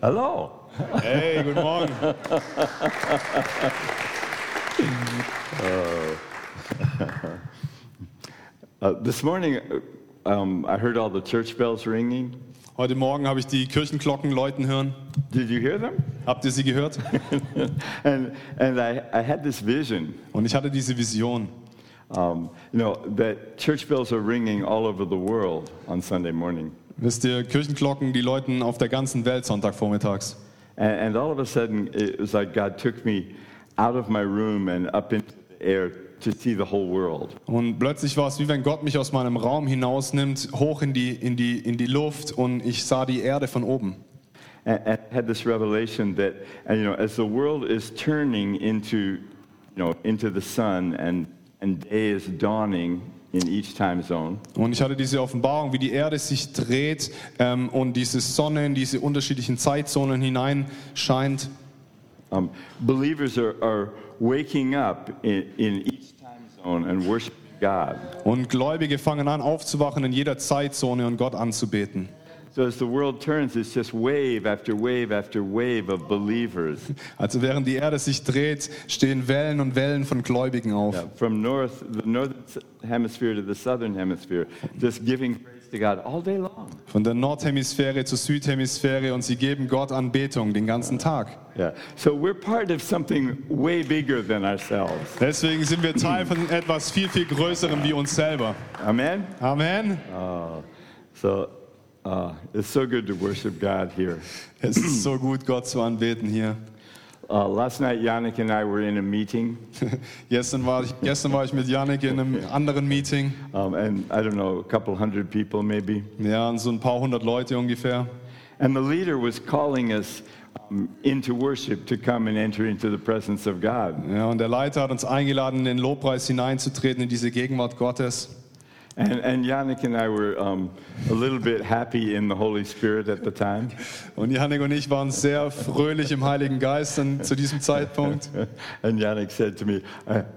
Hello. Hey, guten Morgen. Uh, this morning, uh, um, I heard all the church bells ringing. Heute Morgen habe ich die Kirchenglocken läuten hören. Did you hear them? Habt ihr sie gehört? and and I, I had this vision, Und ich hatte diese Vision, um, you know, that church bells are ringing all over the world on Sunday morning. Wisst ihr, Kirchenglocken, die läuten auf der ganzen Welt Sonntagvormittags. And, and all of a sudden, it was like God took me out of my room and up into the air to see the whole world. Und plötzlich war es wie wenn Gott mich aus meinem Raum hinausnimmt, hoch in die, in die, in die Luft und ich sah die Erde von oben. And, and I had this revelation that, you know, as the world is turning into, you know, into the sun and, and day is dawning in each time zone, Und ich hatte diese Offenbarung, wie die Erde sich dreht ähm, und diese Sonne in diese unterschiedlichen Zeitzonen hineinscheint. um, believers are, are waking up in, in each time zone and worshiping God. Und Gläubige fangen an aufzuwachen in jeder Zeitzone und Gott anzubeten. So as the world turns, it's just wave after wave after wave of believers Also während die Erde sich dreht, stehen Wellen und Wellen von Gläubigen auf. yeah, from north, the northern hemisphere to the southern hemisphere, just giving praise to God all day long. Von der Nordhemisphäre zur Südhemisphäre und sie geben Gott Anbetung den ganzen Tag. Yeah. So we're part of something way bigger than ourselves. Deswegen sind wir Teil von etwas viel, viel Größerem wie uns selber. Amen. Amen. So uh, it's so good to worship God here. Es ist so gut, Gott zu anbeten hier. Uh, last night, Yannick and I were in a meeting, Gestern war ich, gestern war ich mit Janik in einem anderen Meeting. um, and I don't know, a couple hundred people maybe. Ja, und so ein paar hundert Leute ungefähr. And the leader was calling us um, into worship to come and enter into the presence of God. Ja, und der Leiter hat uns eingeladen, in den Lobpreis hineinzutreten, in diese Gegenwart Gottes. And, and Yannick and I were um, a little bit happy in the Holy Spirit at the time. Und Yannick und ich waren sehr fröhlich im Heiligen Geist dann zu diesem Zeitpunkt. And Yannick said to me,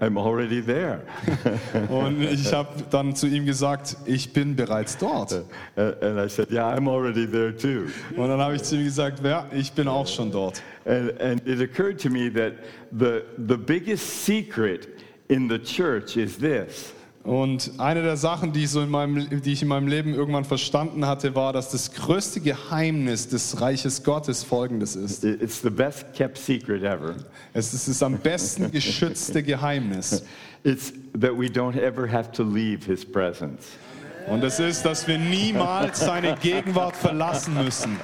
I'm already there. Und ich habe dann zu ihm gesagt, ich bin bereits dort. Uh, and I said, Yeah, I'm already there too. Und dann habe ich zu ihm gesagt, ja, ich bin auch schon dort. And, and it occurred to me that the, the biggest secret in the church is this Und eine der Sachen, die, so in meinem, die ich in meinem Leben irgendwann verstanden hatte, war, dass das größte Geheimnis des Reiches Gottes folgendes ist. It- it's the best kept secret ever. Es ist das am besten geschützte Geheimnis. It's that we don't ever have to leave his presence. Und das ist, dass wir niemals seine Gegenwart verlassen müssen.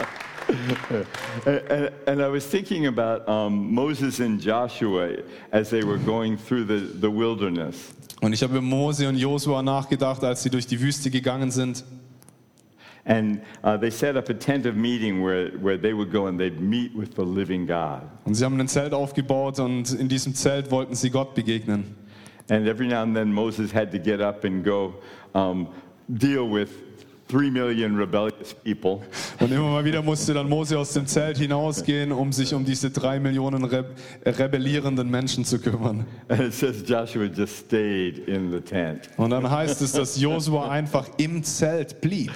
And, and, I was thinking about um, Moses and Joshua as they were going through the, the wilderness. Und ich habe über Mose und Josua nachgedacht, als sie durch die Wüste gegangen sind. And uh, they set up a tent of meeting where, where they would go and they'd meet with the living God. Und sie haben ein Zelt aufgebaut und in diesem Zelt wollten sie Gott begegnen. And every now and then Moses had to get up and go um, deal with three million rebellious people. Und immer mal wieder musste dann Mose aus dem Zelt hinausgehen, um sich um diese drei Millionen Re rebellierenden Menschen zu kümmern. And it says Joshua just stayed in the tent. Und dann heißt es, dass Josua einfach im Zelt blieb.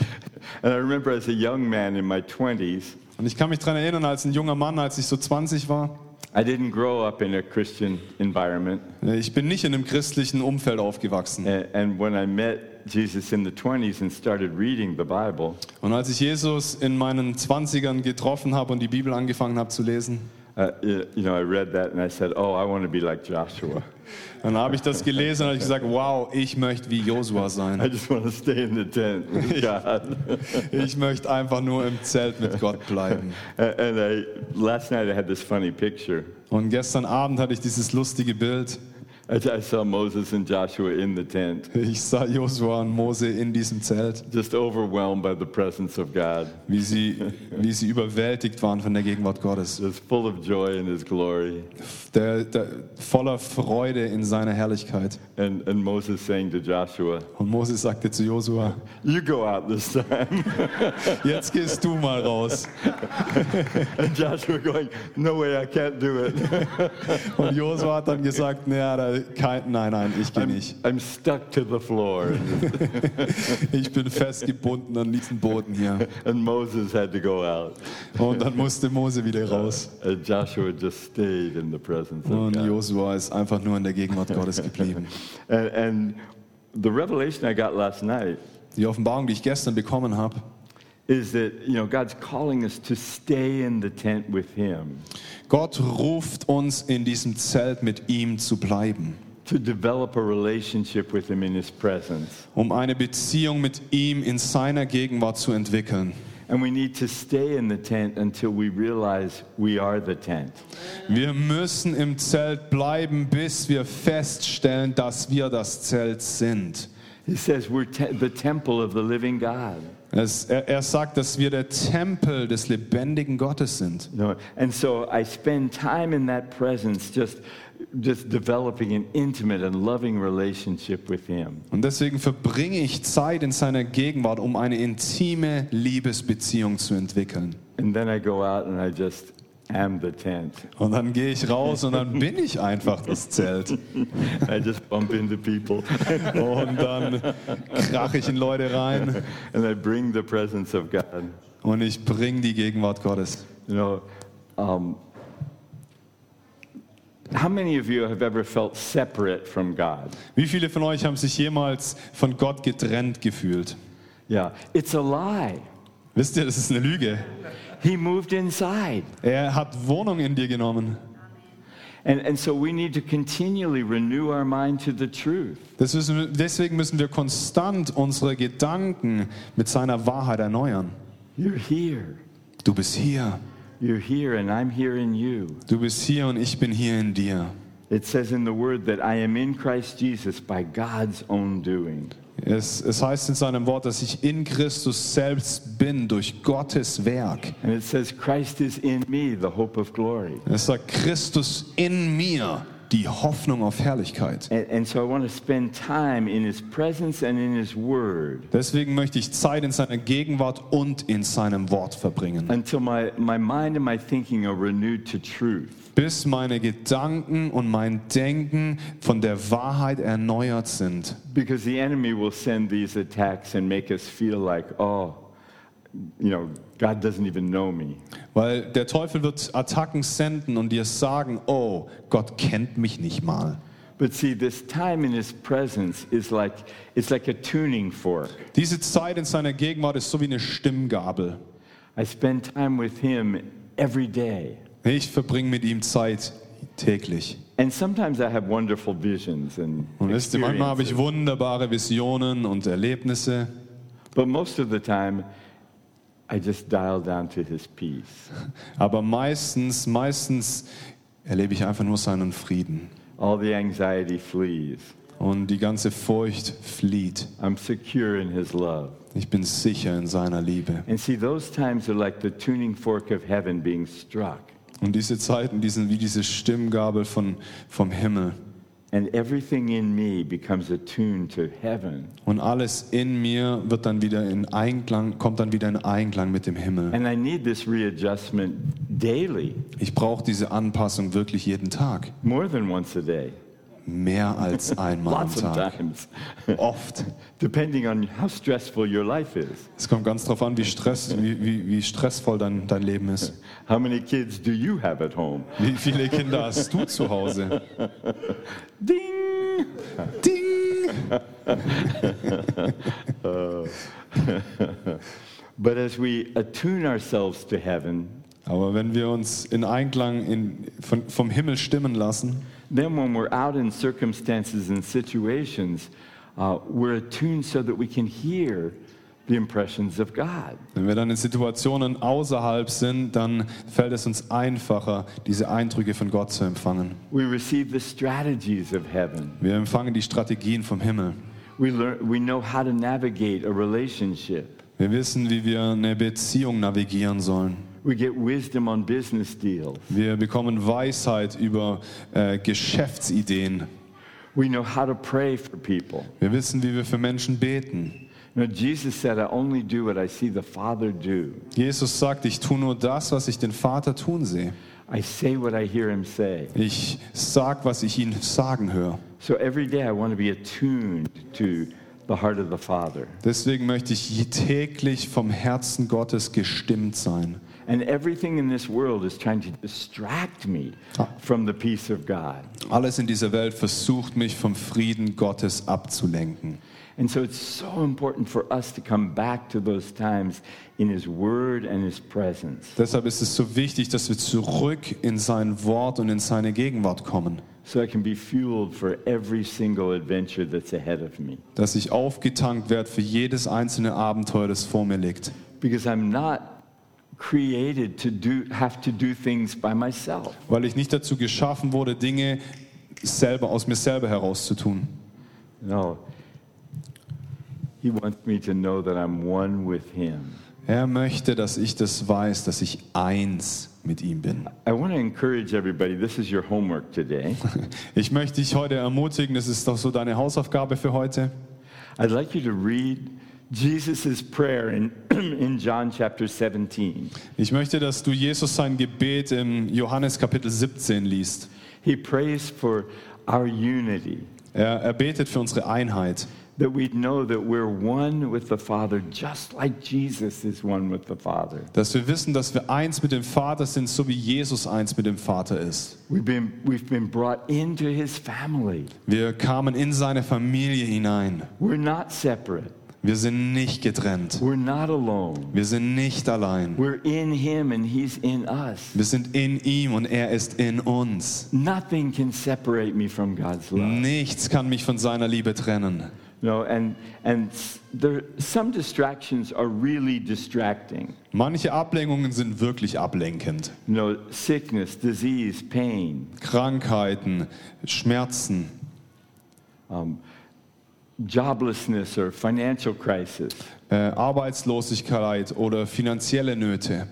And I remember as a young man in my 20s, Und ich kann mich daran erinnern, als ein junger Mann, als ich so 20 war, I didn't grow up in a Christian environment. ich bin nicht in einem christlichen Umfeld aufgewachsen. And, and when I met Jesus in the 20s and started reading the Bible, Und als ich Jesus in meinen 20ern getroffen habe und die Bibel angefangen habe zu lesen, uh, you know, I read that and I said, oh, I want to be like Joshua. dann habe ich das gelesen und habe gesagt, wow, ich möchte wie Josua I sein. just want to stay in the tent with God. Ich möchte einfach nur im Zelt mit Gott bleiben. and I, last night I had this funny picture. Und gestern Abend hatte ich dieses lustige Bild. I, I saw Moses and Joshua in the tent, Ich sah Josua und Mose in diesem Zelt, just overwhelmed by the presence of God, wie sie, wie sie überwältigt waren von der Gegenwart Gottes. just full of joy in His glory. Der, der, voller Freude in seiner Herrlichkeit. And, and Moses saying to Joshua, Und Mose sagte zu Josua, You go out this time. jetzt gehst du mal raus. and Joshua going, No way, I can't do it. Und Josua hat dann gesagt, naja, da kein, nein, nein, ich gehe I'm, nicht. I'm stuck to the floor. Ich bin festgebunden an diesem Boden hier. and Moses had to go out. Und dann musste Mose wieder raus. And Joshua just stayed in the presence of Und. Josua ist einfach nur in der Gegenwart Gottes geblieben. And, and the revelation I got last night Die Offenbarung, die ich gestern bekommen habe, is that you know God's calling us to stay in the tent with Him, Gott ruft uns in diesem Zelt mit ihm zu bleiben, to develop a relationship with Him in His presence, um eine Beziehung mit ihm in seiner Gegenwart zu entwickeln. and we need to stay in the tent until we realize we are the tent. Wir müssen im Zelt bleiben, bis wir feststellen, dass wir das Zelt sind. He says we're te- the temple of the living God. Es, er, er sagt, dass wir der Tempel des lebendigen Gottes sind. Know, and so I spend time in that presence, just just developing an intimate and loving relationship with Him. Und deswegen verbringe ich Zeit in seiner Gegenwart, um eine intime Liebesbeziehung zu entwickeln. And then I go out and I just am the tent. Und dann gehe ich raus und dann bin ich einfach das Zelt. I just bump into people Und dann krache ich in Leute rein and I bring the presence of God. und ich bringe die Gegenwart Gottes. You know, um, how many of you have ever felt separate from God? Wie viele von euch haben sich jemals von Gott getrennt gefühlt? Yeah, it's a lie. Wisst ihr, das ist eine Lüge. He moved inside. Er hat Wohnung in dir genommen. And, and so we need to continually renew our mind to the truth. Das müssen, deswegen müssen wir konstant unsere Gedanken mit seiner Wahrheit erneuern. You're here. Du bist hier. You're here, and I'm here in you. Du bist hier und ich bin hier in dir. It says in the word that I am in Christ Jesus by God's own doing. Es, es heißt in seinem Wort, dass ich in Christus selbst bin durch Gottes Werk. And it says, Christ is in me, the hope of glory. Es sagt Christus in mir, die Hoffnung auf Herrlichkeit. And, and so I want to spend time in his presence and in his word Deswegen möchte ich Zeit in seiner Gegenwart und in seinem Wort verbringen, until my, my mind and my thinking are renewed to truth. Bis meine Gedanken und mein Denken von der Wahrheit erneuert sind. Because the enemy will send these attacks and make us feel like, oh, you know, God doesn't even know me. Weil der Teufel wird Attacken senden und dir sagen, oh, Gott kennt mich nicht mal. But see, this time in his presence is like, it's like a tuning fork. Diese Zeit in seiner Gegenwart ist so wie eine Stimmgabel. I spend time with him every day. Ich verbringe mit ihm Zeit täglich. And sometimes I have wonderful visions and Und wisst ihr, manchmal habe ich wunderbare Visionen und Erlebnisse. But most of the time, I just dial down to his peace. Aber meistens, meistens erlebe ich einfach nur seinen Frieden. All the anxiety flees. Und die ganze Furcht flieht. I'm secure in his love. Ich bin sicher in seiner Liebe. And see, those times are like the tuning fork of heaven being struck. Und diese Zeiten, die sind wie diese Stimmgabel von, vom Himmel. And everything in me becomes attuned to heaven. Und alles in mir wird dann wieder in Einklang, kommt dann wieder in Einklang mit dem Himmel. And I need this readjustment daily, Ich brauche diese Anpassung wirklich jeden Tag. more than once a day, Mehr als einmal am Tag. Oft. depending on how stressful your life is. Es kommt ganz drauf an, wie, Stress, wie, wie, wie stressvoll dein, dein Leben ist. How many kids do you have at home? Wie viele Kinder hast du zu Hause? Ding! Ding! But as we attune ourselves to heaven, Aber wenn wir uns in Einklang in, von, vom Himmel stimmen lassen, then when we're out in circumstances and situations, uh, we're attuned so that we can hear the impressions of God. wenn wir dann in Situationen außerhalb sind, dann fällt es uns einfacher, diese Eindrücke von Gott zu empfangen. We receive the strategies of heaven. Wir empfangen die Strategien vom Himmel. We, learn, we know how to navigate a relationship. Wir wissen, wie wir eine Beziehung navigieren sollen. We get wisdom on business deals. Wir bekommen Weisheit über äh, Geschäftsideen. We know how to pray for people. Wir wissen, wie wir für Menschen beten. You know, Jesus said, I only do what I see the Father do. Jesus sagt, ich tue nur das, was ich den Vater tun sehe. I say what I hear him say. Ich sag, was ich ihn sagen höre. So every day I want to be attuned to the heart of the Father. Deswegen möchte ich täglich vom Herzen Gottes gestimmt sein. And everything in this world is trying to distract me from the peace of God. Alles in dieser Welt versucht mich vom Frieden Gottes abzulenken. And so it's so important for us to come back to those times in His Word and His presence Deshalb ist es so wichtig, dass wir zurück in sein Wort und in seine Gegenwart kommen, so I can be fueled for every single adventure that's ahead of me. dass ich aufgetankt werde für jedes einzelne Abenteuer, das vor mir liegt. Because I'm not created to do, have to do things by myself. Weil ich nicht dazu geschaffen wurde, Dinge selber aus mir selber herauszutun. No. He wants me to know that I'm one with Him. Er möchte, dass ich das weiß, dass ich eins mit ihm bin. I want to encourage everybody. This is your homework today. Ich möchte dich heute ermutigen, das ist doch so deine Hausaufgabe für heute. I'd like you to read Jesus' prayer in, in John chapter 17. Ich möchte, dass du Jesus sein Gebet im Johannes Kapitel 17 liest. He prays for our unity, Er, er betet für unsere Einheit, that we know that we're one with the Father, just like Jesus is one with the Father. dass wir wissen, dass wir eins mit dem Vater sind, so wie Jesus eins mit dem Vater ist. We've been, we've been brought into His family. Wir kamen in seine Familie hinein. We're not separate. Wir sind nicht getrennt. We're not alone. Wir sind nicht allein. We're in Him and He's in us. Wir sind in ihm und er ist in uns. Nothing can separate me from God's love. Nichts kann mich von seiner Liebe trennen. No, and and there some distractions are really distracting. Manche Ablenkungen sind wirklich ablenkend. Know, sickness, disease, pain, Krankheiten, Schmerzen, joblessness, or financial crisis. äh, Arbeitslosigkeit oder finanzielle Nöte,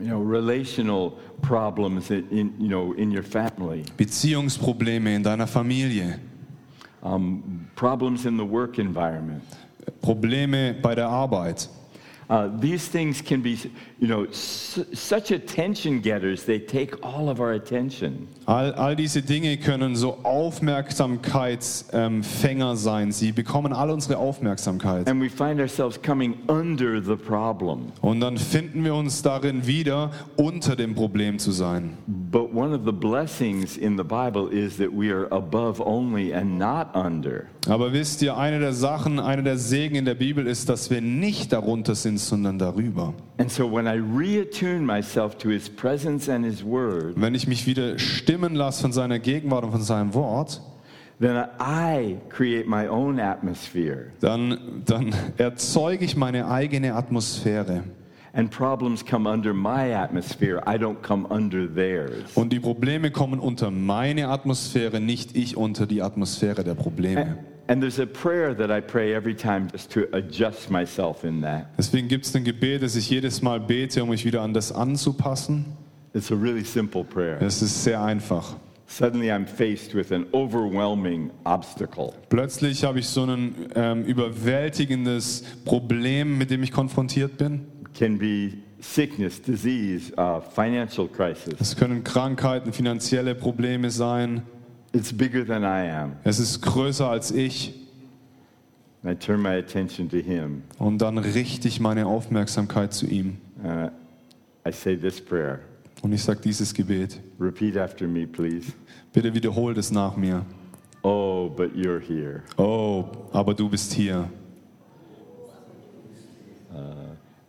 You know, relational problems in, in you know in your family, Beziehungsprobleme in deiner Familie, um, problems in the work environment. Probleme bei der Arbeit. Uh, these things can be, you know, su- such attention getters. They take all of our attention. All, all diese Dinge können so Aufmerksamkeitsfänger sein. Sie bekommen all unsere Aufmerksamkeit. And we find ourselves coming under the problem. Und dann finden wir uns darin wieder, unter dem Problem zu sein. But one of the blessings in the Bible is that we are above only and not under. Aber wisst ihr, eine der Sachen, eine der Segen in der Bibel ist, dass wir nicht darunter sind, sondern darüber. And so when I reattune myself to his presence and his word, Wenn ich mich wieder stimmen lasse von seiner Gegenwart und von seinem Wort, then I create my own atmosphere. dann, dann erzeuge ich meine eigene Atmosphäre. And problems come under my atmosphere. I don't come under theirs. Und die Probleme kommen unter meine Atmosphäre, nicht ich unter die Atmosphäre der Probleme. And there's a prayer that I pray every time just to adjust myself in that. Deswegen gibt es ein Gebet, das ich jedes Mal bete, um mich wieder an das anzupassen. It's a really simple prayer. Es ist sehr einfach. Suddenly I'm faced with an overwhelming obstacle. Plötzlich habe ich so ein ähm, überwältigendes Problem, mit dem ich konfrontiert bin. Can be sickness, disease, uh, financial crisis. Es können Krankheiten, finanzielle Probleme sein. It's bigger than I am. Es ist größer als ich. I turn my attention to Him. Und dann richte ich meine Aufmerksamkeit zu ihm. Uh, I say this prayer. Und ich sage dieses Gebet. Repeat after me, please. Bitte wiederhol das nach mir. Oh, but you're here. Oh, aber du bist hier.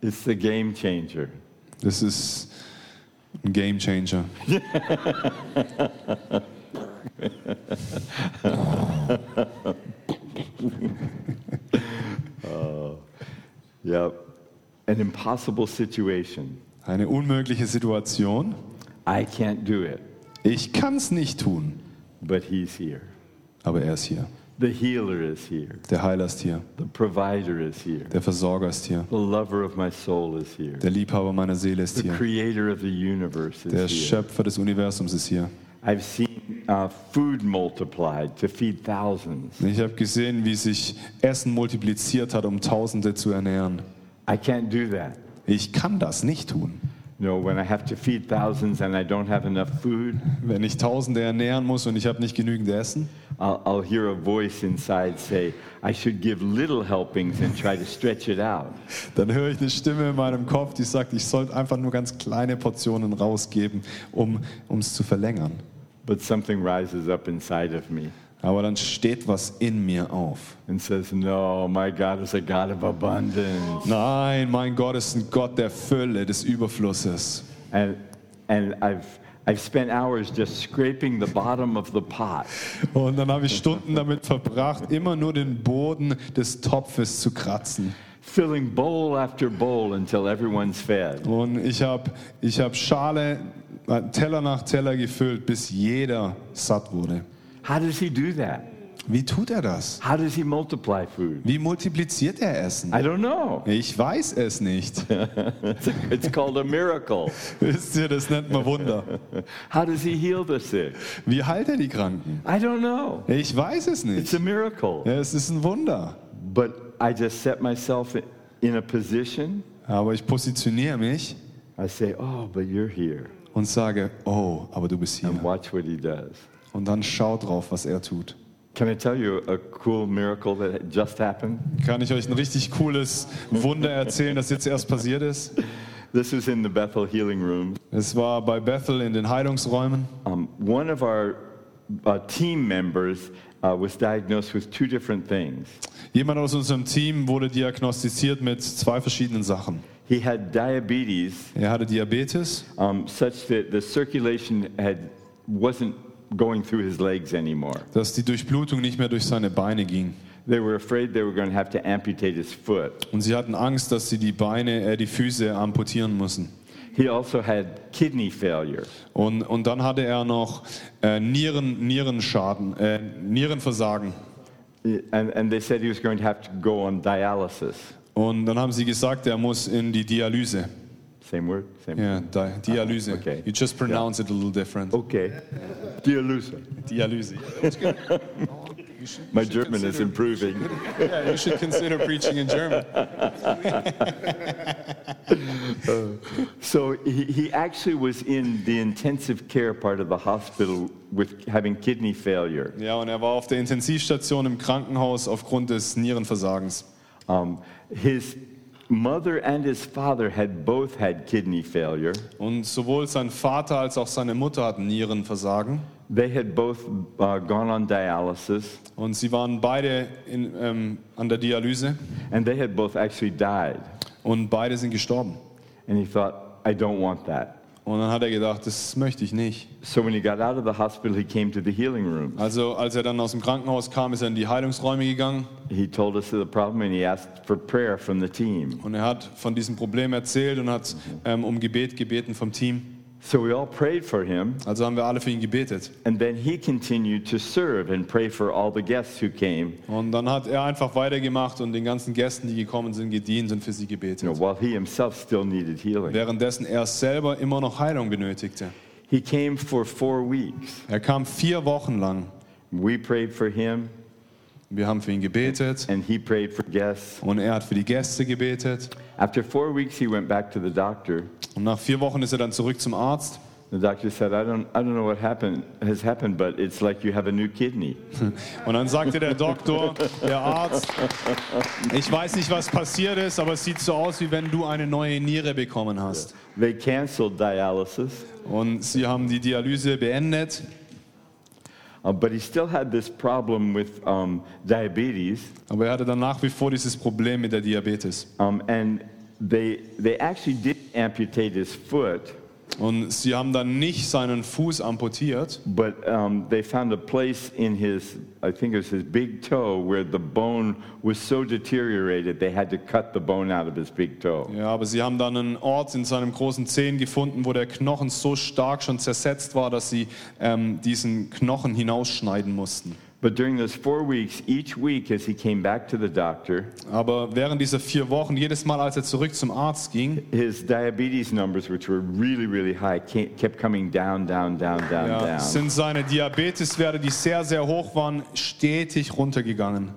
It's the game changer. Das ist ein Game Changer. Yep. An impossible situation. Eine unmögliche Situation. I can't do it, Ich kann es nicht tun, but He's here. aber er ist hier. The healer is here. Der Heiler ist hier. The provider is here. Der Versorger ist hier. The lover of my soul is here. Der Liebhaber meiner Seele ist The hier. creator of the universe Der is here. Schöpfer des Universums ist hier. I've seen uh, food multiplied to feed thousands. Ich habe gesehen, wie sich Essen multipliziert hat, um Tausende zu ernähren. I can't do that, Ich kann das nicht tun, know, when I have to feed thousands and I don't have enough food, Wenn ich Tausende ernähren muss und ich habe nicht genügend Essen, I'll, I'll hear a voice inside say, I should give little helpings and try to stretch it out. dann höre ich eine Stimme in meinem Kopf, die sagt, ich sollte einfach nur ganz kleine Portionen rausgeben, um es zu verlängern. But something rises up inside of me Aber dann steht was in mir auf. and says, No, my God is a God of abundance. Nein, mein Gott ist ein Gott der Fülle, des Überflusses. And, and I've, I've spent hours just scraping the bottom of the pot. Und dann habe ich Stunden damit verbracht, immer nur den Boden des Topfes zu kratzen. Filling bowl after bowl until everyone's fed. Und ich habe ich hab Schale, äh, Teller nach Teller gefüllt, bis jeder satt wurde. How does he do that? Wie tut er das? How does he multiply food? Wie multipliziert er Essen? I don't know. Ich weiß es nicht. It's, it's called a miracle. Wisst ihr, das nennt man Wunder. How does he heal the sick? Wie heilt er die Kranken? I don't know. Ich weiß es It's nicht. a miracle. Ja, es ist ein Wunder. But I just set myself in a position. Aber ich positioniere mich I say, Oh, but you're here. und sage, oh, aber du bist hier. And watch what he does. Und dann schau drauf, was er tut. Can I tell you a cool miracle that just happened? Kann ich euch ein richtig cooles Wunder erzählen, das jetzt erst passiert ist? This is in the Bethel Healing Room. Es war bei Bethel in den Heilungsräumen. Um, one of our uh, team members uh, was diagnosed with two different things. Jemand aus unserem Team wurde diagnostiziert mit zwei verschiedenen Sachen. He had diabetes, Er hatte Diabetes um, such that the circulation had wasn't going through his legs anymore. dass die Durchblutung nicht mehr durch seine Beine ging. They were afraid they were going to have to amputate his foot. Und sie hatten Angst, dass sie die Beine, äh, die Füße amputieren müssen. He also had kidney failure. Und, und dann hatte er noch äh, Nieren, Nierenschaden, äh, Nierenversagen. And, and they said he was going to have to go on dialysis. Und dann haben sie gesagt, er muss in die Dialyse. Same word? Same Ja, Di Dialyse. Okay. You just pronounce it a little different. Okay. Dialysis. Dialyse. My German is improving. Yeah, you should consider preaching in German. So he, he actually was in the intensive care part of the hospital with having kidney failure. Ja, und er war auf der Intensivstation im Krankenhaus aufgrund des Nierenversagens. Um, his mother and his father had both had kidney failure. Und sowohl sein Vater als auch seine Mutter hatten Nierenversagen. They had both uh, gone on dialysis, Und sie waren beide in, ähm, an der Dialyse and they had both actually died. und beide sind gestorben. And he thought, I don't want that. Und dann hat er gedacht, das möchte ich nicht. So when he got out of the hospital, he came to the healing room. Also als er dann aus dem Krankenhaus kam, ist er in die Heilungsräume gegangen He told us the problem and he asked for prayer from the team. und er hat von diesem Problem erzählt und hat ähm, um Gebet gebeten vom Team. So we all prayed for him, Also haben wir alle für ihn gebetet. and then he continued to serve and pray for all the guests who came, Und dann hat er einfach weitergemacht und den ganzen Gästen, die gekommen sind, gedient und für sie you know, gebetet. while he himself still needed healing. Währenddessen er selber immer noch Heilung benötigte. He came for four weeks. Er kam vier Wochen lang. We prayed for him, Wir haben für ihn gebetet and he prayed for guests. und er hat für die Gäste gebetet. After four weeks, he went back to the doctor. Und nach vier Wochen ist er dann zurück zum Arzt. The doctor said, I don't, I don't know what happened, has happened, but it's like you have a new kidney. Und dann sagte der Doktor, der Arzt, ich weiß nicht, was passiert ist, aber es sieht so aus, wie wenn du eine neue Niere bekommen hast. They canceled dialysis, Und sie haben die Dialyse beendet, uh, but he still had this problem with um, diabetes. aber er hatte dann nach wie vor dieses Problem mit der Diabetes. Um, and they, they actually did amputate his foot, Und sie haben dann nicht seinen Fuß amputiert, but um, they found a place in his, I think it was his big toe, where the bone was so deteriorated they had to cut the bone out of his big toe. ja, aber sie haben dann einen Ort in seinem großen Zehen gefunden, wo der Knochen so stark schon zersetzt war, dass sie ähm, diesen Knochen hinausschneiden mussten. But during those four weeks, each week as he came back to the doctor, Aber während dieser vier Wochen, jedes Mal, als er zurück zum Arzt ging, his diabetes numbers, which were really, really high, kept coming down, down, down, down, ja, down. sind seine Diabeteswerte, die sehr, sehr hoch waren, stetig runtergegangen.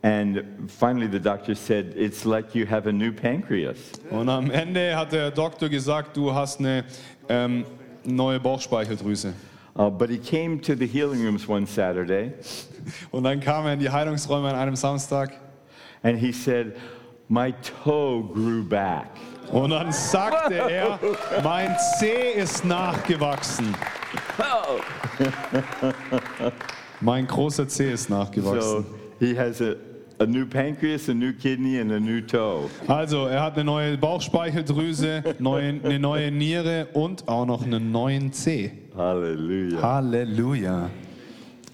And finally, the doctor said, It's like you have a new pancreas. Und am Ende hat der Doktor gesagt, du hast eine ähm, neue Bauchspeicheldrüse. Uh, but he came to the healing rooms one Saturday Und dann kam er in die Heilungsräume an einem Samstag and he said, My toe grew back. und dann sagte er, mein Zeh ist nachgewachsen. Mein großer Zeh ist nachgewachsen. So he has a, a new pancreas, a new kidney, and a new toe. Also, er hat eine neue Bauchspeicheldrüse, neue, eine neue Niere und auch noch einen neuen Zeh. Hallelujah. Halleluja.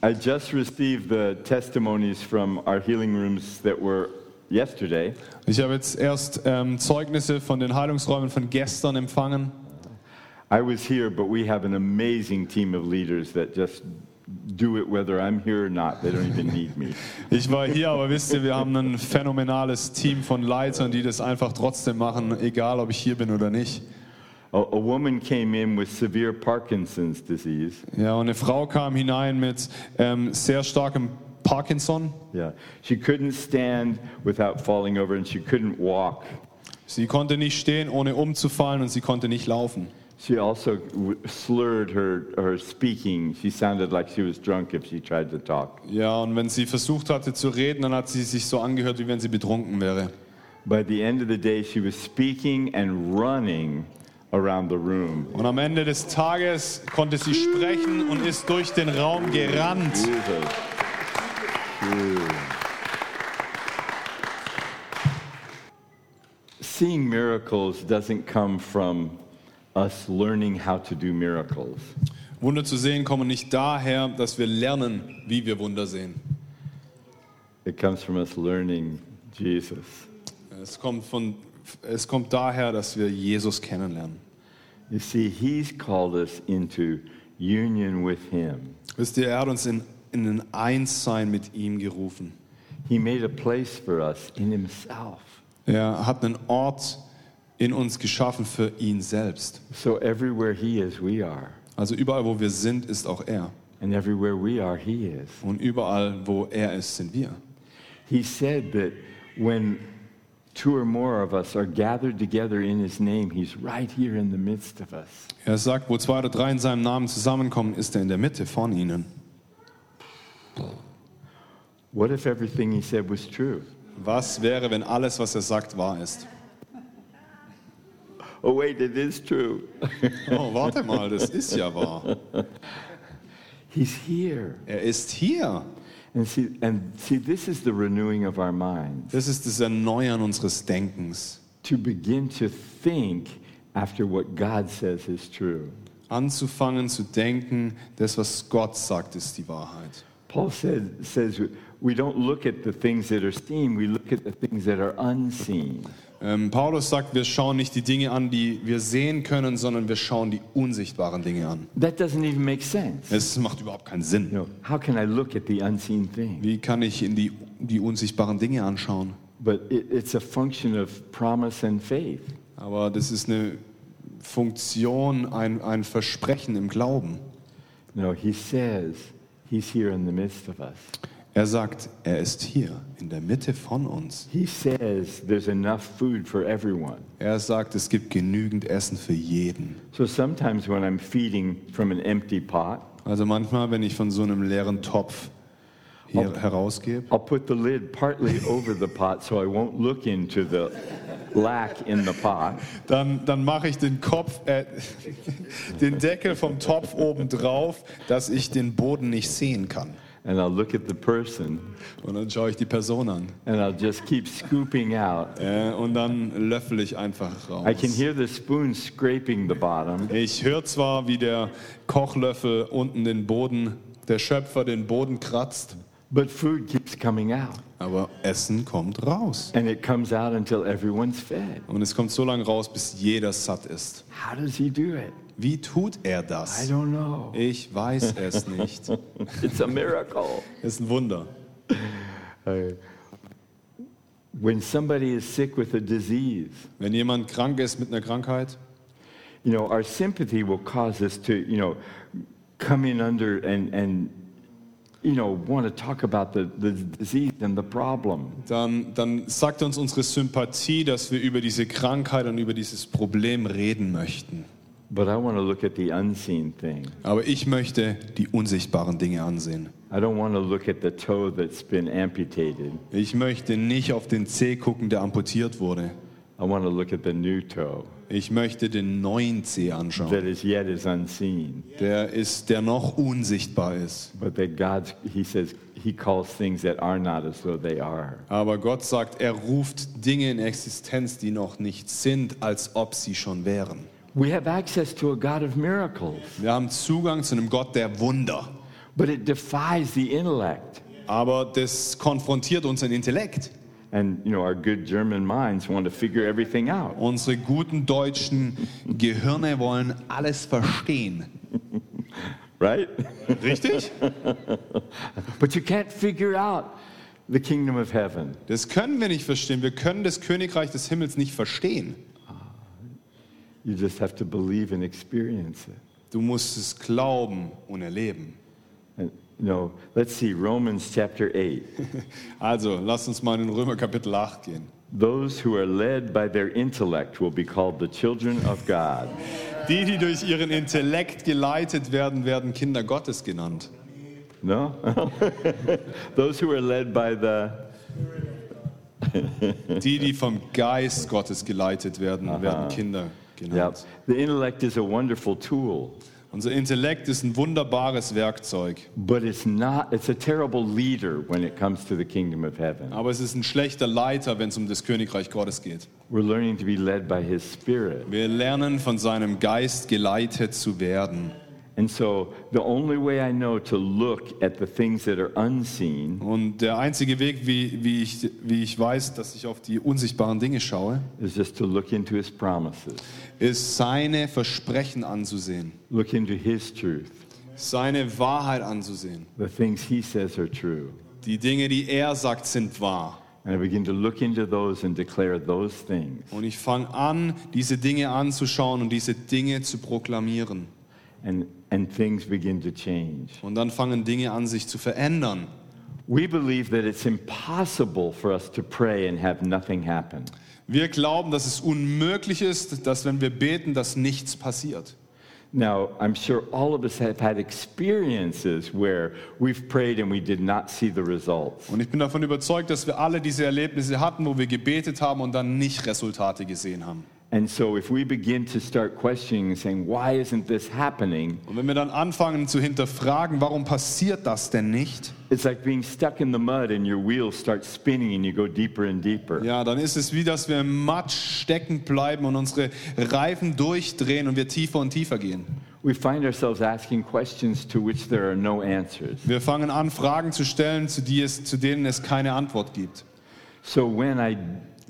I just received the testimonies from our healing rooms that were yesterday. Ich habe jetzt erst ähm, Zeugnisse von den Heilungsräumen von gestern empfangen. I was here, but we have an amazing team of leaders that just do it whether I'm here or not. They don't even need me. Ich war hier, aber wisst ihr, wir haben ein phänomenales Team von Leitern, die das einfach trotzdem machen, egal ob ich hier bin oder nicht. A, woman came in with severe Parkinson's disease. Ja, und eine Frau kam hinein mit ähm, sehr starkem Parkinson. Yeah. She couldn't stand without falling over, and she couldn't walk. Sie konnte nicht stehen, ohne umzufallen, und sie konnte nicht laufen. She also slurred her, her speaking. She sounded like she was drunk if she tried to talk. Ja, und wenn sie versucht hatte zu reden, dann hat sie sich so angehört, wie wenn sie betrunken wäre. By the end of the day, she was speaking and running around the room. Und am Ende des Tages konnte sie sprechen und ist durch den Raum gerannt. Seeing miracles doesn't come from us learning how to do miracles. Wunder zu sehen kommen nicht daher, dass wir lernen, wie wir Wunder sehen. It comes from us learning Jesus. Es kommt, von, es kommt daher, dass wir Jesus kennenlernen. You see, He's called us into union with Him. Wisst ihr, er hat uns in, in ein Einssein mit ihm gerufen. He made a place for us in Himself. Er hat einen Ort in uns geschaffen für ihn selbst. So everywhere He is, we are. Also überall, wo wir sind, ist auch er. And everywhere we are, He is. Und überall, wo er ist, sind wir. He said that when two or more of us are gathered together in His name, He's right here in the midst of us. Er sagt, wo zwei oder drei in seinem Namen zusammenkommen, ist er in der Mitte von ihnen. What if everything He said was true? Was wäre, wenn alles, was er sagt, wahr ist? Oh, wait, it is true. Oh, warte mal, das ist ja wahr. He's here. Er ist hier. And see, and see, this is the renewing of our minds Das ist das Erneuern unseres Denkens. to begin to think after what God says is true. Anzufangen zu denken, das, was Gott sagt, ist die Wahrheit. Paul said, says we don't look at the things that are seen, we look at the things that are unseen. Ähm, Paulus sagt, wir schauen nicht die Dinge an, die wir sehen können, sondern wir schauen die unsichtbaren Dinge an. That doesn't even make sense. Es macht überhaupt keinen Sinn. You know, how can I look at the unseen thing? Wie kann ich in die, die unsichtbaren Dinge anschauen? But it, it's a function of promise and faith. Aber das ist eine Funktion, ein, ein Versprechen im Glauben. Know, he says he's here in the midst of us. Er sagt, er ist hier in der Mitte von uns. He says there's enough food for everyone. Er sagt, es gibt genügend Essen für jeden. So sometimes when I'm feeding from an empty pot, Also manchmal, wenn ich von so einem leeren Topf hier herausgebe, I'll put the lid partly over the pot so I won't look into the lack in the pot. dann, dann mache ich den Kopf, äh, den Deckel vom Topf oben drauf, dass ich den Boden nicht sehen kann. And I'll look at the person Und dann schaue ich die Person an. and I'll just keep scooping out. Äh, und dann löffel ich einfach I can raus. hear the spoon scraping the bottom, Ich höre zwar, wie der Kochlöffel unten den Boden, der Schöpfer den Boden kratzt, but food keeps coming out. aber Essen kommt raus. And it comes out until everyone's fed. Und es kommt so lange raus, bis jeder satt ist. How does he do it? Wie tut er das? I don't know. Ich weiß es nicht. It's a miracle. Ist ein Wunder. Uh, when somebody is sick with a disease, Wenn jemand krank ist mit einer Krankheit, you know, our sympathy will cause us to, you know, come in under and, and you know, want to talk about the, the disease and the problem. dann, dann sagt uns unsere Sympathie, dass wir über diese Krankheit und über dieses Problem reden möchten. But I want to look at the unseen thing. Aber ich möchte die unsichtbaren Dinge ansehen. I don't want to look at the toe that's been amputated. Ich möchte nicht auf den Zeh gucken, der amputiert wurde. I want to look at the new toe Ich möchte den neuen that anschauen, is yet is unseen. der ist, der noch unsichtbar ist. But that God's, He says, He calls things that are not as though they are. Aber Gott sagt, er ruft Dinge in Existenz, die noch nicht sind, als ob sie schon wären. We have access to a God of miracles, Wir haben Zugang zu einem Gott der Wunder. but it defies the intellect. Aber das konfrontiert unseren Intellekt. And, you know, our good German minds want to figure everything out. Unsere guten deutschen Gehirne wollen alles verstehen. Right? Richtig? But you can't figure out the kingdom of heaven. Das können wir nicht verstehen. Wir können das Königreich des Himmels nicht verstehen. You just have to believe and experience it. Du musst es glauben und erleben. And, know, let's see, Romans chapter 8. Also, lass uns mal in Römer Kapitel 8 gehen. Those who are led by their intellect will be called the children of God. Die, die durch ihren Intellekt geleitet werden, werden Kinder Gottes genannt. No? Those who are led by the, Die, die vom Geist Gottes geleitet werden, werden Kinder genannt. The intellect is a wonderful tool, Unser Intellekt ist ein wunderbares Werkzeug, but it's not, it's a terrible leader when it comes to the kingdom of heaven. aber es ist ein schlechter Leiter, wenn es um das Königreich Gottes geht. We're learning to be led by his spirit. Wir lernen von seinem Geist geleitet zu werden. And so the only way I know to look at the things that are unseen Und der einzige Weg, wie, wie, ich, wie ich weiß, dass ich auf die unsichtbaren Dinge schaue, is just to look into his promises, ist seine Versprechen anzusehen, look into his truth, seine Wahrheit anzusehen. the things he says are true. Die Dinge, die er sagt, sind wahr. And I begin to look into those and declare those things. Und ich fange an, diese Dinge anzuschauen und diese Dinge zu proklamieren. And, and things begin to change. Und dann fangen Dinge an, sich zu verändern. We believe that it's impossible for us to pray and have nothing happen. Wir glauben, dass es unmöglich ist, dass wenn wir beten, dass nichts passiert. Now, I'm sure all of us have had experiences where we've prayed and we did not see the results. Und ich bin davon überzeugt, dass wir alle diese Erlebnisse hatten, wo wir gebetet haben und dann nicht Resultate gesehen haben. And so, if we begin to start questioning and saying, why isn't this happening? Und wenn wir dann anfangen zu hinterfragen, warum passiert das denn nicht? It's like being stuck in the mud and your wheels start spinning and you go deeper and deeper. Ja, dann ist es wie, dass wir im Matsch stecken bleiben und unsere Reifen durchdrehen und wir tiefer und tiefer gehen. We find ourselves asking questions to which there are no answers. Wir fangen an, Fragen zu stellen, zu, die es, zu denen es keine Antwort gibt. So, when I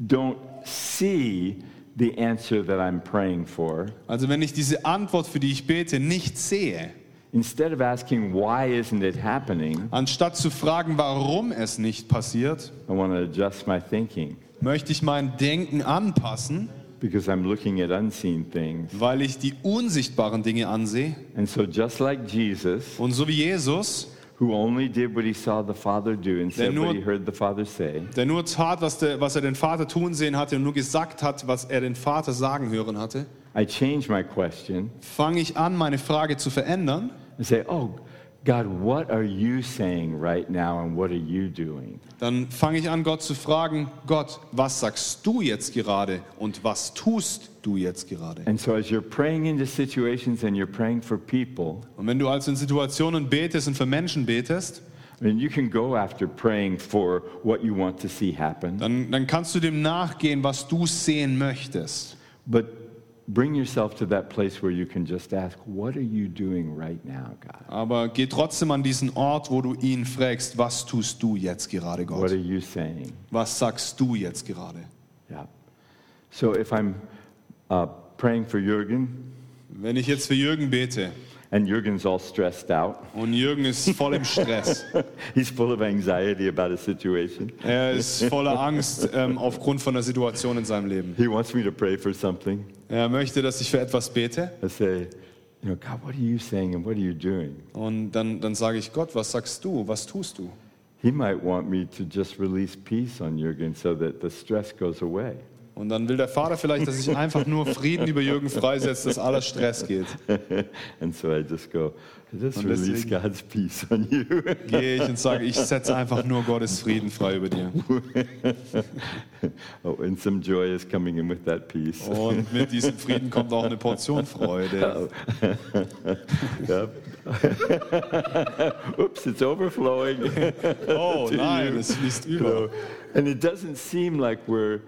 don't see the answer that I'm praying for, Also wenn ich diese Antwort, für die ich bete, nicht sehe, instead of asking, why isn't it happening, anstatt zu fragen, warum es nicht passiert, I want to adjust my thinking möchte ich mein Denken anpassen, because I'm looking at unseen things. weil ich die unsichtbaren Dinge ansehe. And so, just like Jesus, Und so wie Jesus, who only did what he saw the Father do and said nur- what he heard the Father say, der nur tat, was, der, was er den Vater tun sehen hatte und nur gesagt hat, was er den Vater sagen hören hatte, I change my question fange ich an, meine Frage zu verändern and say, Oh, God, what are you saying right now and what are you doing? Dann fange ich an, Gott zu fragen, Gott, was sagst du jetzt gerade und was tust du jetzt gerade? And so, as you're praying into situations and you're praying for people, Und wenn du also in Situationen betest und für Menschen betest, I mean, you can go after praying for what you want to see happen, dann, dann kannst du dem nachgehen, was du sehen möchtest. but bring yourself to that place where you can just ask, What are you doing right now, God? Aber geh trotzdem an diesen Ort, wo du ihn fragst, was tust du jetzt gerade, Gott? What are you saying? Was sagst du jetzt gerade? Yeah. So, if I'm uh, praying for Jürgen Wenn ich jetzt für Jürgen bete and Jürgen's all stressed out, und Jürgen ist voll im Stress, he's full of anxiety about a situation. er ist voller Angst ähm, aufgrund von der Situation in seinem Leben. He wants me to pray for something. Er möchte, dass ich für etwas bete. I say, you know, God, what are you saying and what are you doing? Und dann, dann sage ich, Gott, was sagst du? Was tust du? He might want me to just release peace on Jürgen so that the stress goes away. Und dann will der Vater vielleicht, dass ich einfach nur Frieden über Jürgen freisetze, dass aller Stress geht. and so I just go, just Und release God's peace on you. Gehe ich und sage, ich setze einfach nur Gottes Frieden frei über dir. oh, and some joy is coming in with that peace. Und mit diesem Frieden kommt auch eine Portion Freude. Yep. Oops, it's overflowing. Oh nein, es fließt über. and it doesn't seem like we're,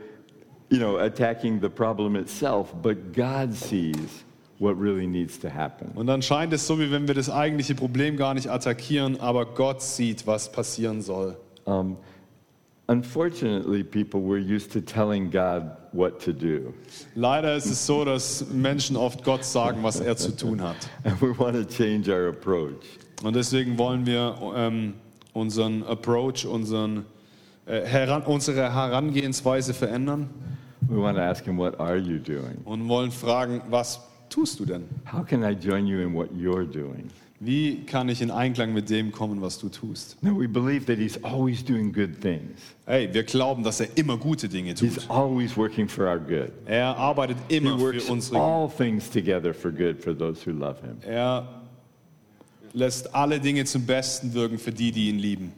you know, attacking the problem itself, but God sees what really needs to happen. Und dann scheint es so, wie wenn wir das eigentliche Problem gar nicht attackieren, aber Gott sieht, was passieren soll. Um, unfortunately, people were used to telling God what to do, Leider ist es so, dass Menschen oft Gott sagen, was er zu tun hat. and we want to change our approach. Und deswegen wollen wir ähm, unseren Approach, unseren, äh, heran, unsere Herangehensweise verändern We want to ask Him, What are you doing? und wollen fragen, was tust du denn? How can I join you in what you're doing? Wie kann ich in Einklang mit dem kommen, was du tust? No, we believe that He's always doing good things. Hey, wir glauben, dass er immer gute Dinge He's tut. always working for our good. Er arbeitet He immer für works unsere all things together for good for those who love Him. Er lässt alle Dinge zum Besten wirken für die, die ihn lieben.